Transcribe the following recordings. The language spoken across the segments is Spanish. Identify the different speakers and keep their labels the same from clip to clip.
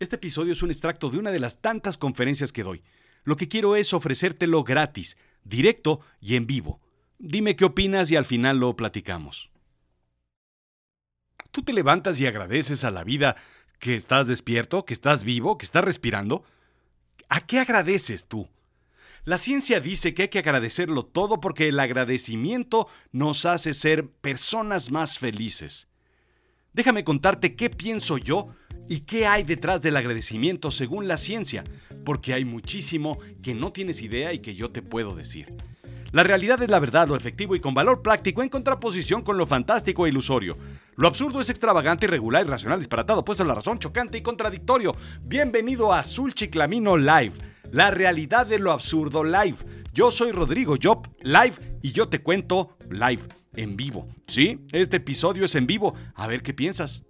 Speaker 1: Este episodio es un extracto de una de las tantas conferencias que doy. Lo que quiero es ofrecértelo gratis, directo y en vivo. Dime qué opinas y al final lo platicamos. ¿Tú te levantas y agradeces a la vida que estás despierto, que estás vivo, que estás respirando? ¿A qué agradeces tú? La ciencia dice que hay que agradecerlo todo porque el agradecimiento nos hace ser personas más felices. Déjame contarte qué pienso yo y qué hay detrás del agradecimiento según la ciencia, porque hay muchísimo que no tienes idea y que yo te puedo decir. La realidad es la verdad, lo efectivo y con valor práctico en contraposición con lo fantástico e ilusorio. Lo absurdo es extravagante, irregular, irracional, disparatado, puesto en la razón, chocante y contradictorio. Bienvenido a Azul Chiclamino Live, la realidad de lo absurdo live. Yo soy Rodrigo Job Live y yo te cuento live, en vivo. ¿Sí? Este episodio es en vivo. A ver qué piensas.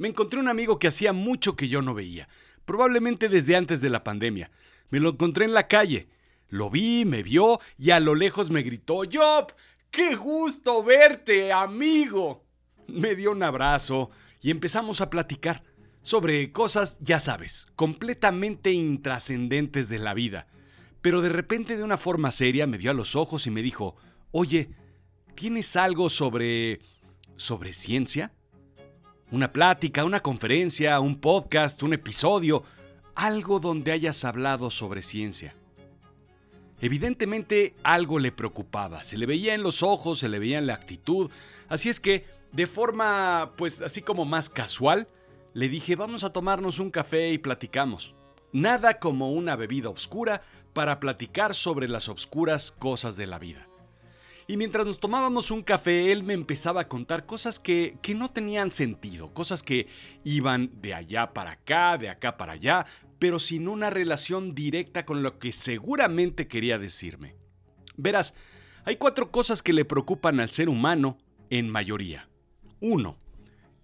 Speaker 1: Me encontré un amigo que hacía mucho que yo no veía, probablemente desde antes de la pandemia. Me lo encontré en la calle. Lo vi, me vio y a lo lejos me gritó, Job, qué gusto verte, amigo. Me dio un abrazo y empezamos a platicar sobre cosas, ya sabes, completamente intrascendentes de la vida. Pero de repente de una forma seria me vio a los ojos y me dijo, oye, ¿tienes algo sobre... sobre ciencia? Una plática, una conferencia, un podcast, un episodio algo donde hayas hablado sobre ciencia. Evidentemente algo le preocupaba, se le veía en los ojos, se le veía en la actitud, así es que de forma pues así como más casual, le dije vamos a tomarnos un café y platicamos. Nada como una bebida oscura para platicar sobre las obscuras cosas de la vida. Y mientras nos tomábamos un café, él me empezaba a contar cosas que, que, no tenían sentido, cosas que iban de allá para acá, de acá para allá, pero sin una relación directa con lo que seguramente quería decirme. Verás, hay cuatro cosas que le preocupan al ser humano en mayoría. Uno,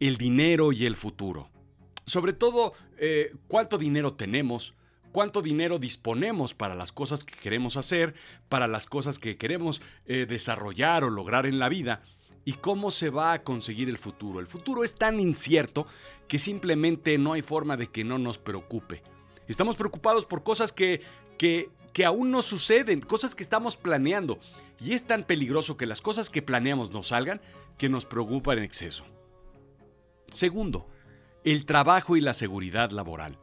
Speaker 1: el dinero y el futuro. Sobre todo, eh, cuánto dinero tenemos, cuánto dinero disponemos para las cosas que queremos hacer, para las cosas que queremos eh, desarrollar o lograr en la vida, y cómo se va a conseguir el futuro. El futuro es tan incierto que simplemente no hay forma de que no nos preocupe. Estamos preocupados por cosas que, que, que aún no suceden, cosas que estamos planeando. Y es tan peligroso que las cosas que planeamos no salgan que nos preocupan en exceso. Segundo, el trabajo y la seguridad laboral.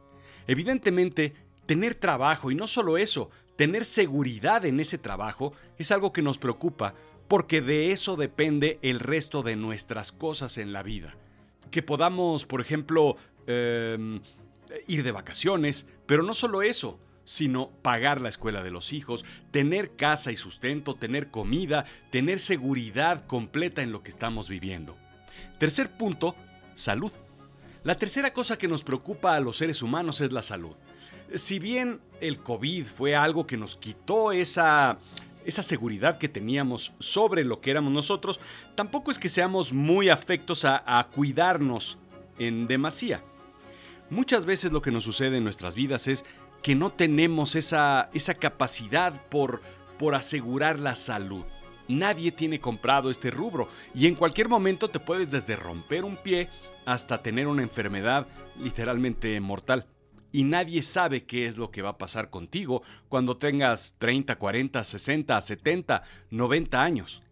Speaker 1: Evidentemente, tener trabajo y no solo eso, tener seguridad en ese trabajo es algo que nos preocupa porque de eso depende el resto de nuestras cosas en la vida. Que podamos, por ejemplo, em, ir de vacaciones, pero no solo eso, sino pagar la escuela de los hijos, tener casa y sustento, tener comida, tener seguridad completa en lo que estamos viviendo. Tercer punto, salud. La tercera cosa que nos preocupa a los seres humanos es la salud. Si bien el COVID fue algo que nos quitó esa, esa seguridad que teníamos sobre lo que éramos nosotros, tampoco es que seamos muy afectos a, cuidarnos en demasía. Muchas veces lo que nos sucede en nuestras vidas es que no tenemos esa, esa capacidad por, por asegurar la salud. Nadie tiene comprado este rubro y en cualquier momento te puedes desde romper un pie hasta tener una enfermedad literalmente mortal. Y nadie sabe qué es lo que va a pasar contigo cuando tengas 30, 40, 60, 70, 90 años.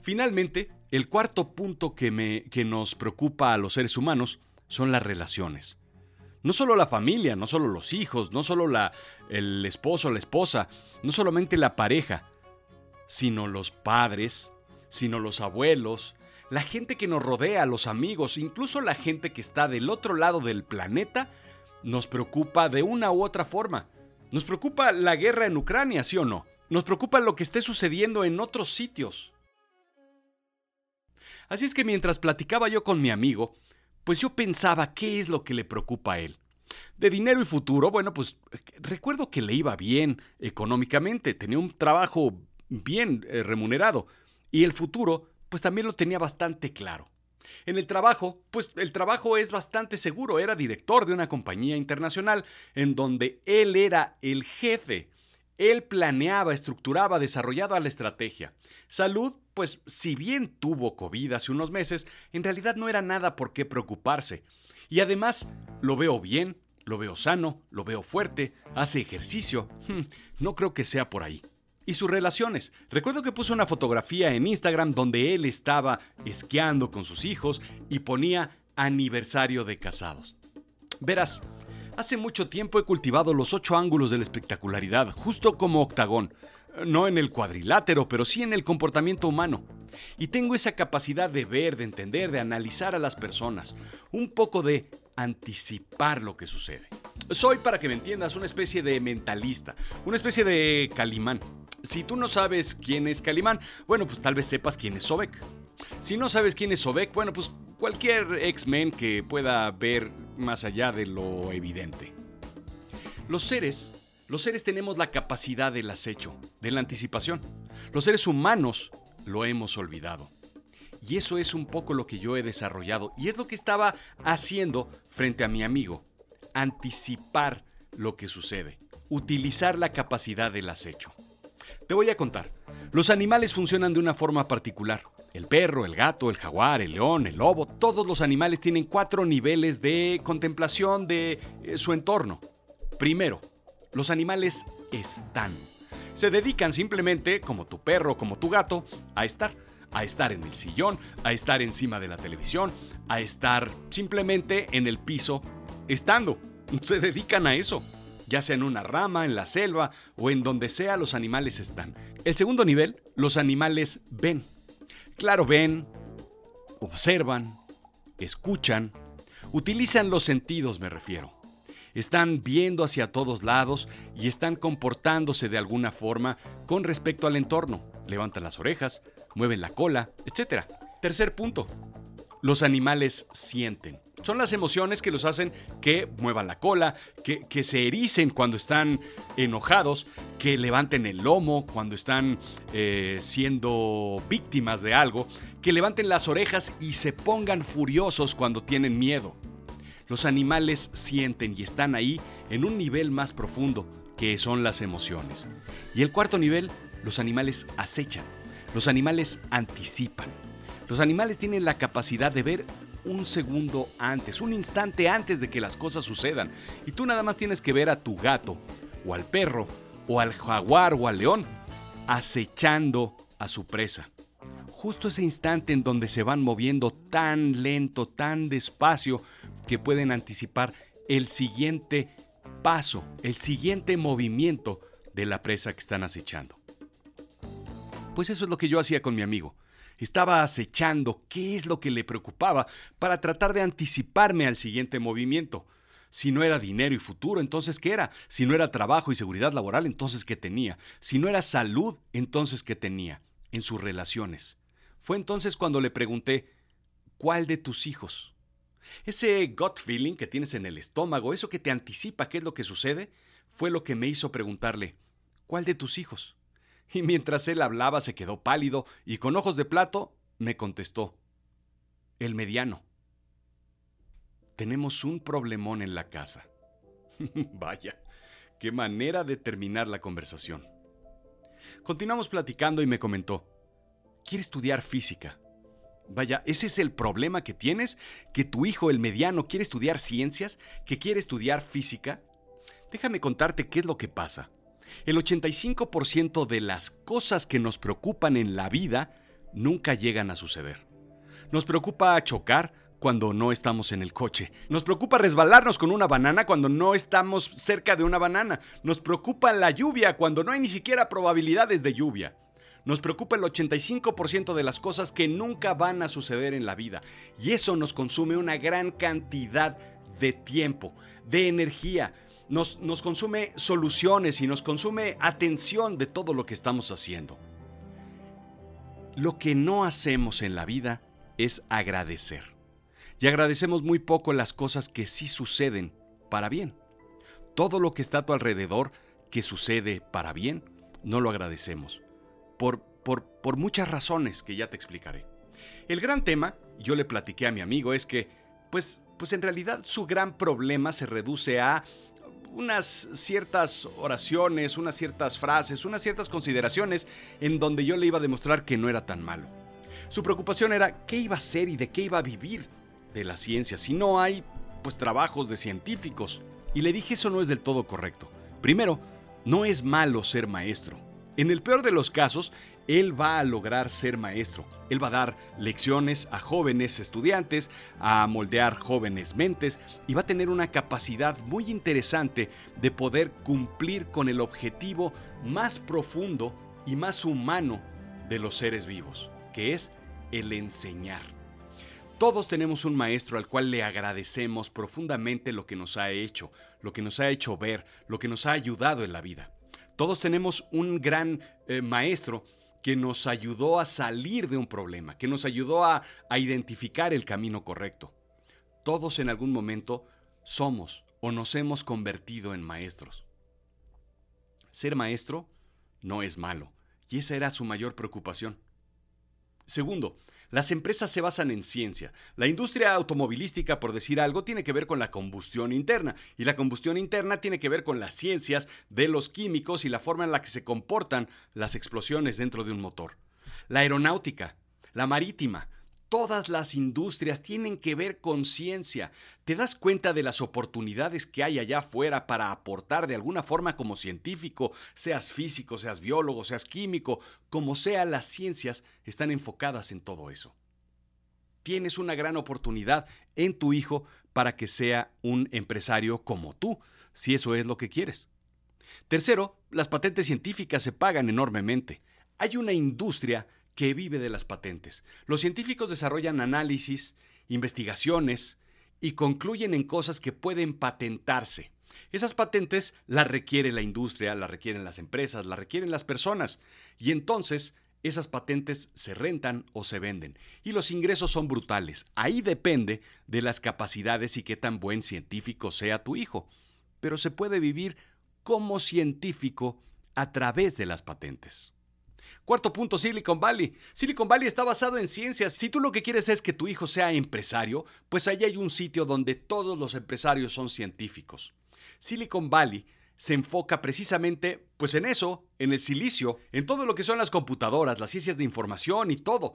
Speaker 1: Finalmente, el cuarto punto que, me, que nos preocupa a los seres humanos son las relaciones. No solo la familia, no solo los hijos, no solo la, el esposo, la esposa, no solamente la pareja, sino los padres, sino los abuelos, la gente que nos rodea, los amigos, incluso la gente que está del otro lado del planeta, nos preocupa de una u otra forma. Nos preocupa la guerra en Ucrania, ¿sí o no? Nos preocupa lo que esté sucediendo en otros sitios. Así es que mientras platicaba yo con mi amigo, pues yo pensaba qué es lo que le preocupa a él. De dinero y futuro, bueno, pues recuerdo que le iba bien económicamente, tenía un trabajo bien eh, remunerado y el futuro, pues también lo tenía bastante claro. En el trabajo, pues el trabajo es bastante seguro, era director de una compañía internacional en donde él era el jefe Él planeaba, estructuraba, desarrollaba la estrategia. Salud, pues si bien tuvo COVID hace unos meses, en realidad no era nada por qué preocuparse. Y además, lo veo bien, lo veo sano, lo veo fuerte, hace ejercicio. Hmm, no creo que sea por ahí. Y sus relaciones. Recuerdo que puso una fotografía en Instagram donde él estaba esquiando con sus hijos y ponía aniversario de casados. Verás, hace mucho tiempo he cultivado los ocho ángulos de la espectacularidad, justo como octagón. No en el cuadrilátero, pero sí en el comportamiento humano. Y tengo esa capacidad de ver, de entender, de analizar a las personas. Un poco de anticipar lo que sucede. Soy, para que me entiendas, una especie de mentalista, una especie de Calimán. Si tú no sabes quién es Calimán, bueno, pues tal vez sepas quién es Sobek. Si no sabes quién es Sobek, bueno, pues cualquier X-Men que pueda ver más allá de lo evidente. Los seres, los seres tenemos la capacidad del acecho, de la anticipación. Los seres humanos lo hemos olvidado. Y eso es un poco lo que yo he desarrollado y es lo que estaba haciendo frente a mi amigo. Anticipar lo que sucede. Utilizar la capacidad del acecho. Te voy a contar. Los animales funcionan de una forma particular. El perro, el gato, el jaguar, el león, el lobo, todos los animales tienen cuatro niveles de contemplación de eh, su entorno. Primero, los animales están. Se dedican simplemente, como tu perro, como tu gato, a estar. A estar en el sillón, a estar encima de la televisión, a estar simplemente en el piso, estando. Se dedican a eso ya sea en una rama, en la selva o en donde sea los animales están. El segundo nivel, los animales ven. Claro, ven, observan, escuchan, utilizan los sentidos, me refiero. Están viendo hacia todos lados y están comportándose de alguna forma con respecto al entorno. Levantan las orejas, mueven la cola, etc. Tercer punto. Los animales sienten. Son las emociones que los hacen que muevan la cola, que, se ericen cuando están enojados, que levanten el lomo cuando están eh, siendo víctimas de algo, que levanten las orejas y se pongan furiosos cuando tienen miedo. Los animales sienten y están ahí en un nivel más profundo, que son las emociones. Y el cuarto nivel, los animales acechan, los animales anticipan. Los animales tienen la capacidad de ver un segundo antes, un instante antes de que las cosas sucedan. Y tú nada más tienes que ver a tu gato, o al perro, o al jaguar o al león, acechando a su presa. Justo ese instante en donde se van moviendo tan lento, tan despacio, que pueden anticipar el siguiente paso, el siguiente movimiento de la presa que están acechando. Pues eso es lo que yo hacía con mi amigo. Estaba acechando qué es lo que le preocupaba para tratar de anticiparme al siguiente movimiento. Si no era dinero y futuro, entonces ¿qué era? Si no era trabajo y seguridad laboral, entonces ¿qué tenía? Si no era salud, entonces ¿qué tenía? En sus relaciones. Fue entonces cuando le pregunté, ¿cuál de tus hijos? Ese gut feeling que tienes en el estómago, eso que te anticipa qué es lo que sucede, fue lo que me hizo preguntarle, ¿cuál de tus hijos? Y mientras él hablaba se quedó pálido y con ojos de plato me contestó, el mediano. Tenemos un problemón en la casa. Vaya, qué manera de terminar la conversación. Continuamos platicando y me comentó, quiere estudiar física. Vaya, ese es el problema que tienes, que tu hijo, el mediano, quiere estudiar ciencias, que quiere estudiar física. Déjame contarte qué es lo que pasa. El 85% de las cosas que nos preocupan en la vida nunca llegan a suceder. Nos preocupa chocar cuando no estamos en el coche. Nos preocupa resbalarnos con una banana cuando no estamos cerca de una banana. Nos preocupa la lluvia cuando no hay ni siquiera probabilidades de lluvia. Nos preocupa el 85% de las cosas que nunca van a suceder en la vida. Y eso nos consume una gran cantidad de tiempo, de energía, nos, consume soluciones y nos consume atención de todo lo que estamos haciendo. Lo que no hacemos en la vida es agradecer. Y agradecemos muy poco las cosas que sí suceden para bien. Todo lo que está a tu alrededor que sucede para bien, no lo agradecemos. Por, por, por muchas razones que ya te explicaré. El gran tema, yo le platiqué a mi amigo, es que, pues, pues en realidad su gran problema se reduce a unas ciertas oraciones, unas ciertas frases, unas ciertas consideraciones en donde yo le iba a demostrar que no era tan malo. Su preocupación era qué iba a ser y de qué iba a vivir de la ciencia si no hay pues trabajos de científicos. Y le dije eso no es del todo correcto. Primero, no es malo ser maestro. En el peor de los casos, él va a lograr ser maestro. Él va a dar lecciones a jóvenes estudiantes, a moldear jóvenes mentes y va a tener una capacidad muy interesante de poder cumplir con el objetivo más profundo y más humano de los seres vivos, que es el enseñar. Todos tenemos un maestro al cual le agradecemos profundamente lo que nos ha hecho, lo que nos ha hecho ver, lo que nos ha ayudado en la vida. Todos tenemos un gran eh, maestro que nos ayudó a salir de un problema, que nos ayudó a, a identificar el camino correcto. Todos en algún momento somos o nos hemos convertido en maestros. Ser maestro no es malo, y esa era su mayor preocupación. Segundo, las empresas se basan en ciencia. La industria automovilística, por decir algo, tiene que ver con la combustión interna. Y la combustión interna tiene que ver con las ciencias de los químicos y la forma en la que se comportan las explosiones dentro de un motor. La aeronáutica, la marítima, Todas las industrias tienen que ver con ciencia. ¿Te das cuenta de las oportunidades que hay allá afuera para aportar de alguna forma como científico, seas físico, seas biólogo, seas químico, como sea, las ciencias están enfocadas en todo eso? Tienes una gran oportunidad en tu hijo para que sea un empresario como tú, si eso es lo que quieres. Tercero, las patentes científicas se pagan enormemente. Hay una industria que vive de las patentes. Los científicos desarrollan análisis, investigaciones y concluyen en cosas que pueden patentarse. Esas patentes las requiere la industria, las requieren las empresas, las requieren las personas. Y entonces esas patentes se rentan o se venden. Y los ingresos son brutales. Ahí depende de las capacidades y qué tan buen científico sea tu hijo. Pero se puede vivir como científico a través de las patentes. Cuarto punto, Silicon Valley. Silicon Valley está basado en ciencias. Si tú lo que quieres es que tu hijo sea empresario, pues allí hay un sitio donde todos los empresarios son científicos. Silicon Valley se enfoca precisamente pues en eso, en el silicio, en todo lo que son las computadoras, las ciencias de información y todo.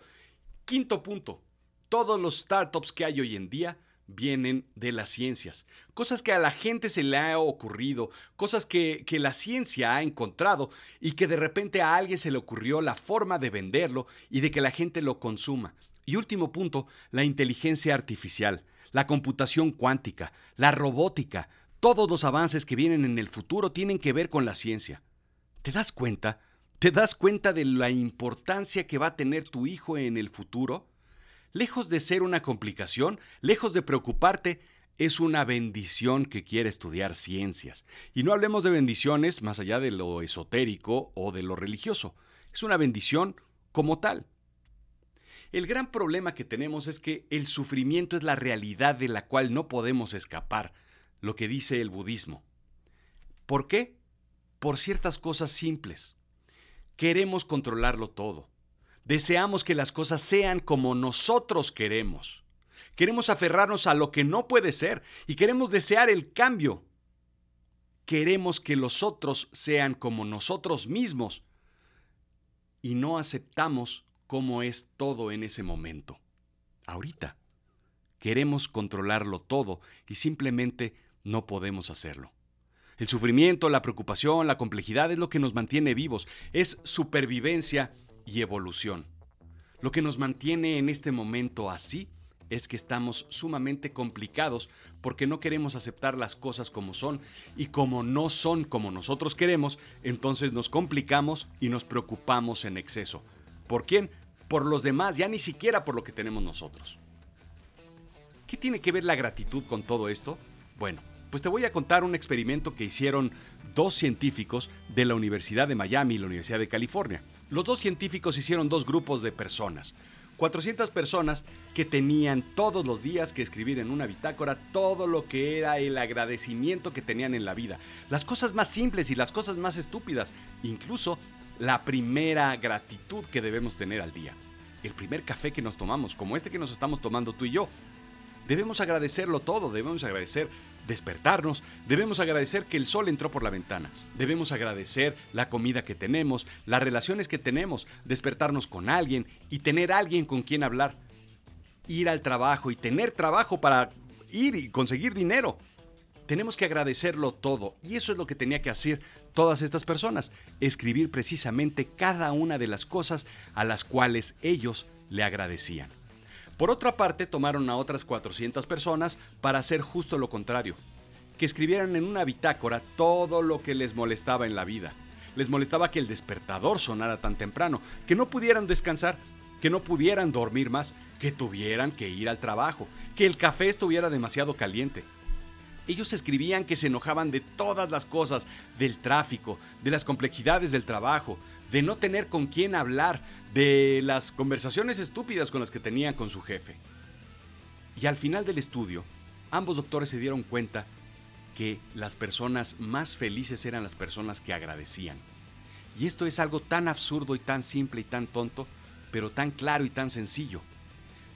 Speaker 1: Quinto punto, todos los startups que hay hoy en día vienen de las ciencias. Cosas que a la gente se le ha ocurrido, cosas que, que, la ciencia ha encontrado y que de repente a alguien se le ocurrió la forma de venderlo y de que la gente lo consuma. Y último punto, la inteligencia artificial, la computación cuántica, la robótica, todos los avances que vienen en el futuro tienen que ver con la ciencia. ¿Te das cuenta? ¿Te das cuenta de la importancia que va a tener tu hijo en el futuro? Lejos de ser una complicación, lejos de preocuparte, es una bendición que quiere estudiar ciencias. Y no hablemos de bendiciones más allá de lo esotérico o de lo religioso. Es una bendición como tal. El gran problema que tenemos es que el sufrimiento es la realidad de la cual no podemos escapar, lo que dice el budismo. ¿Por qué? Por ciertas cosas simples. Queremos controlarlo todo. Deseamos que las cosas sean como nosotros queremos. Queremos aferrarnos a lo que no puede ser y queremos desear el cambio. Queremos que los otros sean como nosotros mismos y no aceptamos cómo es todo en ese momento. Ahorita. Queremos controlarlo todo y simplemente no podemos hacerlo. El sufrimiento, la preocupación, la complejidad es lo que nos mantiene vivos, es supervivencia y evolución. Lo que nos mantiene en este momento así es que estamos sumamente complicados porque no queremos aceptar las cosas como son y como no son como nosotros queremos, entonces nos complicamos y nos preocupamos en exceso. ¿Por quién? Por los demás, ya ni siquiera por lo que tenemos nosotros. ¿Qué tiene que ver la gratitud con todo esto? Bueno, pues te voy a contar un experimento que hicieron dos científicos de la Universidad de Miami y la Universidad de California. Los dos científicos hicieron dos grupos de personas. 400 personas que tenían todos los días que escribir en una bitácora todo lo que era el agradecimiento que tenían en la vida. Las cosas más simples y las cosas más estúpidas. Incluso la primera gratitud que debemos tener al día. El primer café que nos tomamos, como este que nos estamos tomando tú y yo. Debemos agradecerlo todo, debemos agradecer despertarnos, debemos agradecer que el sol entró por la ventana, debemos agradecer la comida que tenemos, las relaciones que tenemos, despertarnos con alguien y tener alguien con quien hablar, ir al trabajo y tener trabajo para ir y conseguir dinero. Tenemos que agradecerlo todo y eso es lo que tenía que hacer todas estas personas, escribir precisamente cada una de las cosas a las cuales ellos le agradecían. Por otra parte, tomaron a otras 400 personas para hacer justo lo contrario, que escribieran en una bitácora todo lo que les molestaba en la vida. Les molestaba que el despertador sonara tan temprano, que no pudieran descansar, que no pudieran dormir más, que tuvieran que ir al trabajo, que el café estuviera demasiado caliente, ellos escribían que se enojaban de todas las cosas, del tráfico, de las complejidades del trabajo, de no tener con quién hablar, de las conversaciones estúpidas con las que tenían con su jefe. Y al final del estudio, ambos doctores se dieron cuenta que las personas más felices eran las personas que agradecían. Y esto es algo tan absurdo y tan simple y tan tonto, pero tan claro y tan sencillo.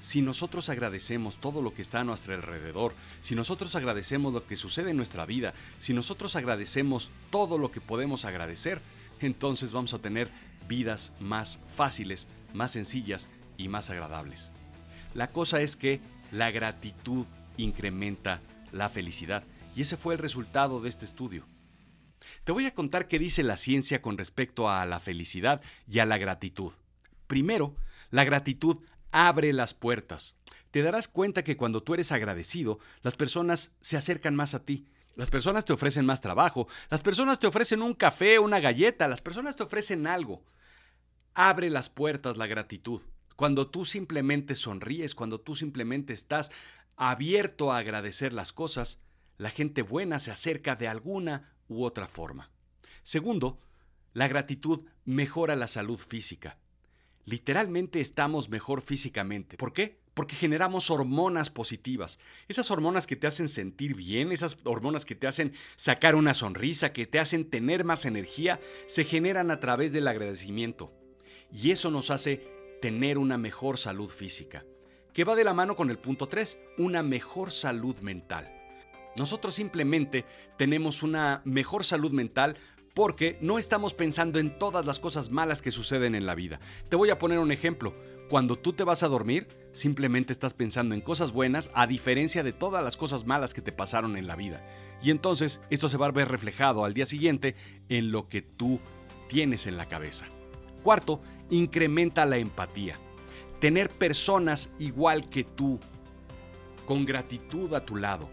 Speaker 1: Si nosotros agradecemos todo lo que está a nuestro alrededor, si nosotros agradecemos lo que sucede en nuestra vida, si nosotros agradecemos todo lo que podemos agradecer, entonces vamos a tener vidas más fáciles, más sencillas y más agradables. La cosa es que la gratitud incrementa la felicidad y ese fue el resultado de este estudio. Te voy a contar qué dice la ciencia con respecto a la felicidad y a la gratitud. Primero, la gratitud abre las puertas. Te darás cuenta que cuando tú eres agradecido, las personas se acercan más a ti. Las personas te ofrecen más trabajo, las personas te ofrecen un café, una galleta, las personas te ofrecen algo. Abre las puertas la gratitud. Cuando tú simplemente sonríes, cuando tú simplemente estás abierto a agradecer las cosas, la gente buena se acerca de alguna u otra forma. Segundo, la gratitud mejora la salud física literalmente estamos mejor físicamente. ¿Por qué? Porque generamos hormonas positivas. Esas hormonas que te hacen sentir bien, esas hormonas que te hacen sacar una sonrisa, que te hacen tener más energía, se generan a través del agradecimiento. Y eso nos hace tener una mejor salud física, que va de la mano con el punto 3, una mejor salud mental. Nosotros simplemente tenemos una mejor salud mental porque no estamos pensando en todas las cosas malas que suceden en la vida. Te voy a poner un ejemplo. Cuando tú te vas a dormir, simplemente estás pensando en cosas buenas a diferencia de todas las cosas malas que te pasaron en la vida. Y entonces esto se va a ver reflejado al día siguiente en lo que tú tienes en la cabeza. Cuarto, incrementa la empatía. Tener personas igual que tú, con gratitud a tu lado.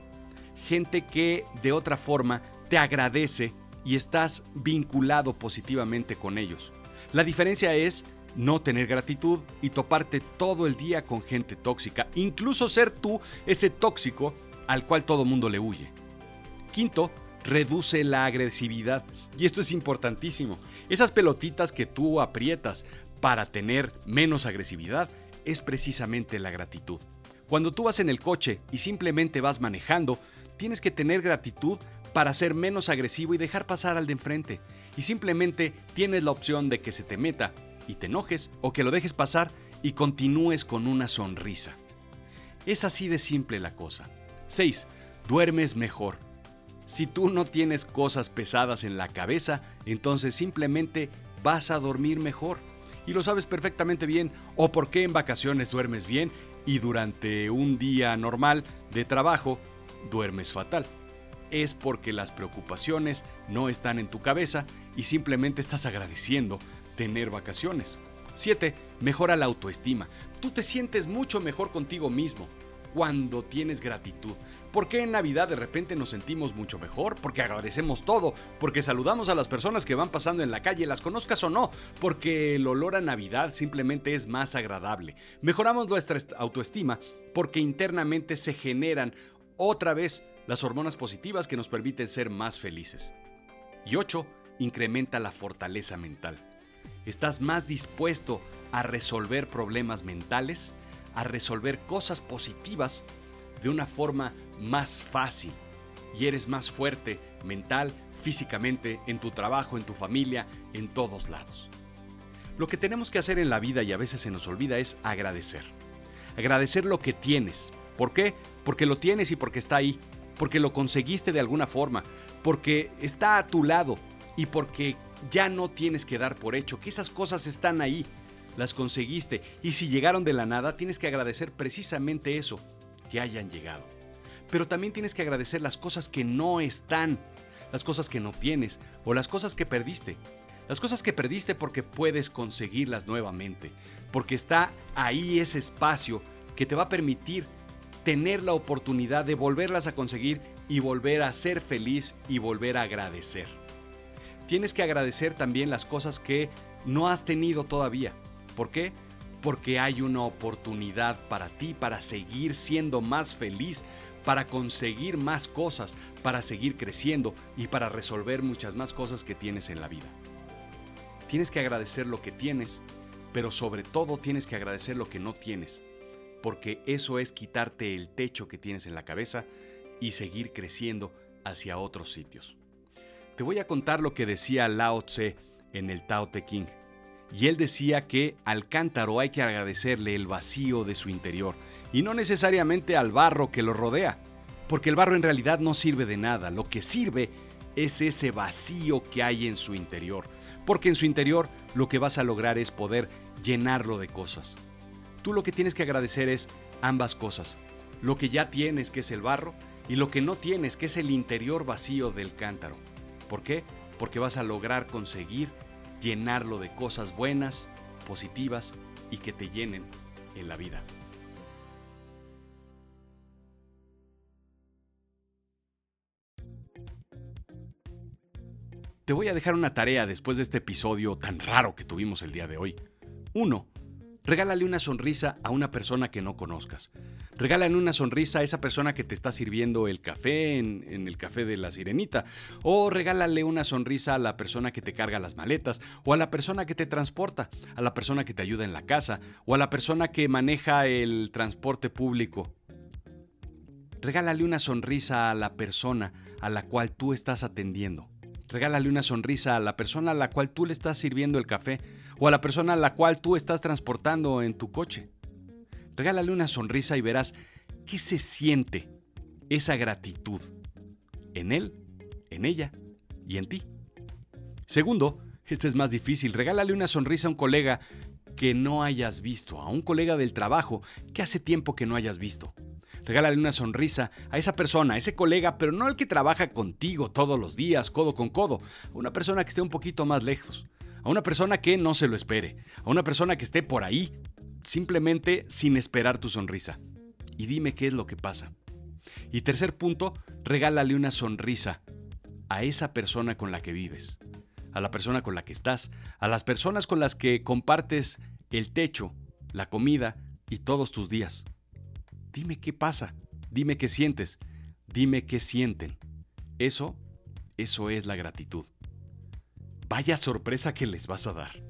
Speaker 1: Gente que de otra forma te agradece y estás vinculado positivamente con ellos. La diferencia es no tener gratitud y toparte todo el día con gente tóxica, incluso ser tú ese tóxico al cual todo mundo le huye. Quinto, reduce la agresividad. Y esto es importantísimo. Esas pelotitas que tú aprietas para tener menos agresividad es precisamente la gratitud. Cuando tú vas en el coche y simplemente vas manejando, tienes que tener gratitud para ser menos agresivo y dejar pasar al de enfrente. Y simplemente tienes la opción de que se te meta y te enojes o que lo dejes pasar y continúes con una sonrisa. Es así de simple la cosa. 6. Duermes mejor. Si tú no tienes cosas pesadas en la cabeza, entonces simplemente vas a dormir mejor. Y lo sabes perfectamente bien, o por qué en vacaciones duermes bien y durante un día normal de trabajo duermes fatal es porque las preocupaciones no están en tu cabeza y simplemente estás agradeciendo tener vacaciones. 7. Mejora la autoestima. Tú te sientes mucho mejor contigo mismo cuando tienes gratitud. ¿Por qué en Navidad de repente nos sentimos mucho mejor? Porque agradecemos todo, porque saludamos a las personas que van pasando en la calle, las conozcas o no, porque el olor a Navidad simplemente es más agradable. Mejoramos nuestra autoestima porque internamente se generan otra vez las hormonas positivas que nos permiten ser más felices. Y 8. Incrementa la fortaleza mental. Estás más dispuesto a resolver problemas mentales, a resolver cosas positivas de una forma más fácil. Y eres más fuerte mental, físicamente, en tu trabajo, en tu familia, en todos lados. Lo que tenemos que hacer en la vida y a veces se nos olvida es agradecer. Agradecer lo que tienes. ¿Por qué? porque lo tienes y porque está ahí, porque lo conseguiste de alguna forma, porque está a tu lado y porque ya no tienes que dar por hecho que esas cosas están ahí, las conseguiste y si llegaron de la nada tienes que agradecer precisamente eso, que hayan llegado. Pero también tienes que agradecer las cosas que no están, las cosas que no tienes o las cosas que perdiste. Las cosas que perdiste porque puedes conseguirlas nuevamente, porque está ahí ese espacio que te va a permitir tener la oportunidad de volverlas a conseguir y volver a ser feliz y volver a agradecer. Tienes que agradecer también las cosas que no has tenido todavía. ¿Por qué? Porque hay una oportunidad para ti para seguir siendo más feliz, para conseguir más cosas, para seguir creciendo y para resolver muchas más cosas que tienes en la vida. Tienes que agradecer lo que tienes, pero sobre todo tienes que agradecer lo que no tienes, porque eso es quitarte el techo que tienes en la cabeza y seguir creciendo hacia otros sitios. Te voy a contar lo que decía Lao Tse en el Tao Te King. Y él decía que al cántaro hay que agradecerle el vacío de su interior y no necesariamente al barro que lo rodea, porque el barro en realidad no sirve de nada, lo que sirve es ese vacío que hay en su interior, porque en su interior lo que vas a lograr es poder llenarlo de cosas. Tú lo que tienes que agradecer es ambas cosas, lo que ya tienes que es el barro y lo que no tienes que es el interior vacío del cántaro. ¿Por qué? Porque vas a lograr conseguir llenarlo de cosas buenas, positivas y que te llenen en la vida. Te voy a dejar una tarea después de este episodio tan raro que tuvimos el día de hoy. 1. Regálale una sonrisa a una persona que no conozcas. Regálale una sonrisa a esa persona que te está sirviendo el café en, en, el café de la sirenita. O regálale una sonrisa a la persona que te carga las maletas. O a la persona que te transporta. A la persona que te ayuda en la casa. O a la persona que maneja el transporte público. Regálale una sonrisa a la persona a la cual tú estás atendiendo. Regálale una sonrisa a la persona a la cual tú le estás sirviendo el café o a la persona a la cual tú estás transportando en tu coche. Regálale una sonrisa y verás qué se siente esa gratitud en él, en ella y en ti. Segundo, este es más difícil, regálale una sonrisa a un colega que no hayas visto, a un colega del trabajo que hace tiempo que no hayas visto. Regálale una sonrisa a esa persona, a ese colega, pero no al que trabaja contigo todos los días, codo con codo, a una persona que esté un poquito más lejos, a una persona que no se lo espere, a una persona que esté por ahí, simplemente sin esperar tu sonrisa. Y dime qué es lo que pasa. Y tercer punto, regálale una sonrisa a esa persona con la que vives, a la persona con la que estás, a las personas con las que compartes el techo, la comida y todos tus días. Dime qué pasa, dime qué sientes, dime qué sienten. Eso, eso es la gratitud. Vaya sorpresa que les vas a dar.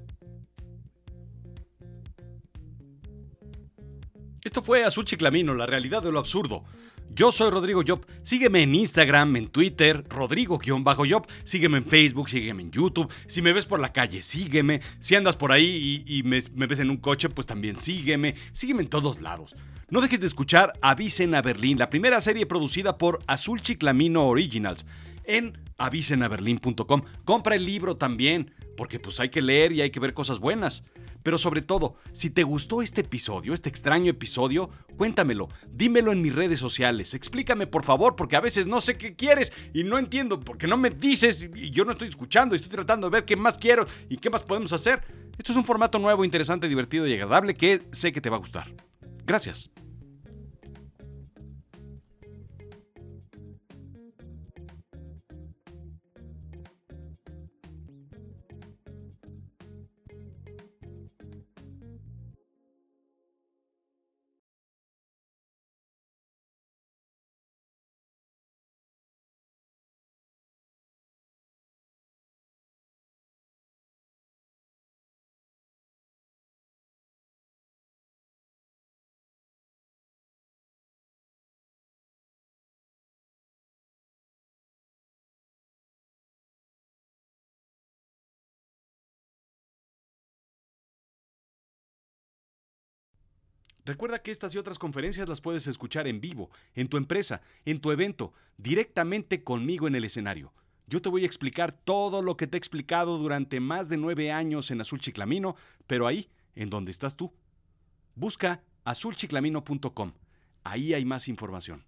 Speaker 1: Esto fue Azul Chiclamino, la realidad de lo absurdo. Yo soy Rodrigo Job. Sígueme en Instagram, en Twitter, Rodrigo-Job. Sígueme en Facebook, sígueme en YouTube. Si me ves por la calle, sígueme. Si andas por ahí y, me, ves en un coche, pues también sígueme. Sígueme en todos lados. No dejes de escuchar Avisen a Berlín, la primera serie producida por Azul Chiclamino Originals, en avisenaberlin.com. Compra el libro también, porque pues hay que leer y hay que ver cosas buenas. Pero sobre todo, si te gustó este episodio, este extraño episodio, cuéntamelo, dímelo en mis redes sociales, explícame por favor, porque a veces no sé qué quieres y no entiendo, porque no me dices y yo no estoy escuchando, estoy tratando de ver qué más quiero y qué más podemos hacer. Esto es un formato nuevo, interesante, divertido y agradable que sé que te va a gustar. Gracias. Recuerda que estas y otras conferencias las puedes escuchar en vivo, en tu empresa, en tu evento, directamente conmigo en el escenario. Yo te voy a explicar todo lo que te he explicado durante más de nueve años en Azul Chiclamino, pero ahí, en donde estás tú. Busca azulchiclamino.com. Ahí hay más información.